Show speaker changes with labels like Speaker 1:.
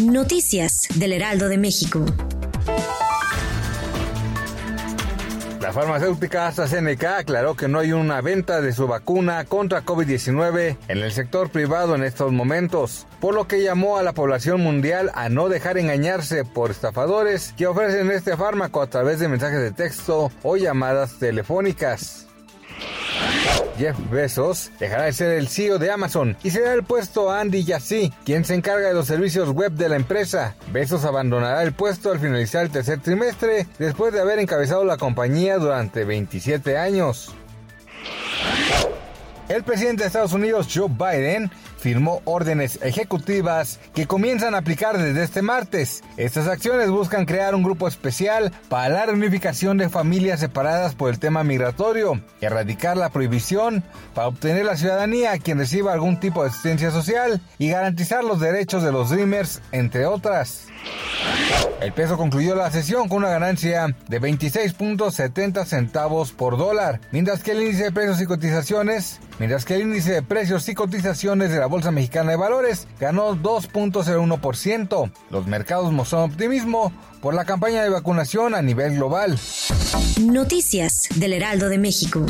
Speaker 1: Noticias del Heraldo de México.
Speaker 2: La farmacéutica AstraZeneca aclaró que no hay una venta de su vacuna contra COVID-19 en el sector privado en estos momentos, por lo que llamó a la población mundial a no dejar engañarse por estafadores que ofrecen este fármaco a través de mensajes de texto o llamadas telefónicas. Jeff Bezos dejará de ser el CEO de Amazon y será el puesto a Andy Jassy, quien se encarga de los servicios web de la empresa. Bezos abandonará el puesto al finalizar el tercer trimestre después de haber encabezado la compañía durante 27 años. El presidente de Estados Unidos, Joe Biden, firmó órdenes ejecutivas que comienzan a aplicar desde este martes. Estas acciones buscan crear un grupo especial para la reunificación de familias separadas por el tema migratorio, erradicar la prohibición para obtener la ciudadanía a quien reciba algún tipo de asistencia social y garantizar los derechos de los Dreamers, entre otras. El peso concluyó la sesión con una ganancia de 26.70 centavos por dólar, mientras que el índice de precios y cotizaciones, mientras que el índice de precios y cotizaciones de la Bolsa Mexicana de Valores ganó 2.01%. Los mercados mostraron optimismo por la campaña de vacunación a nivel global.
Speaker 1: Noticias del Heraldo de México.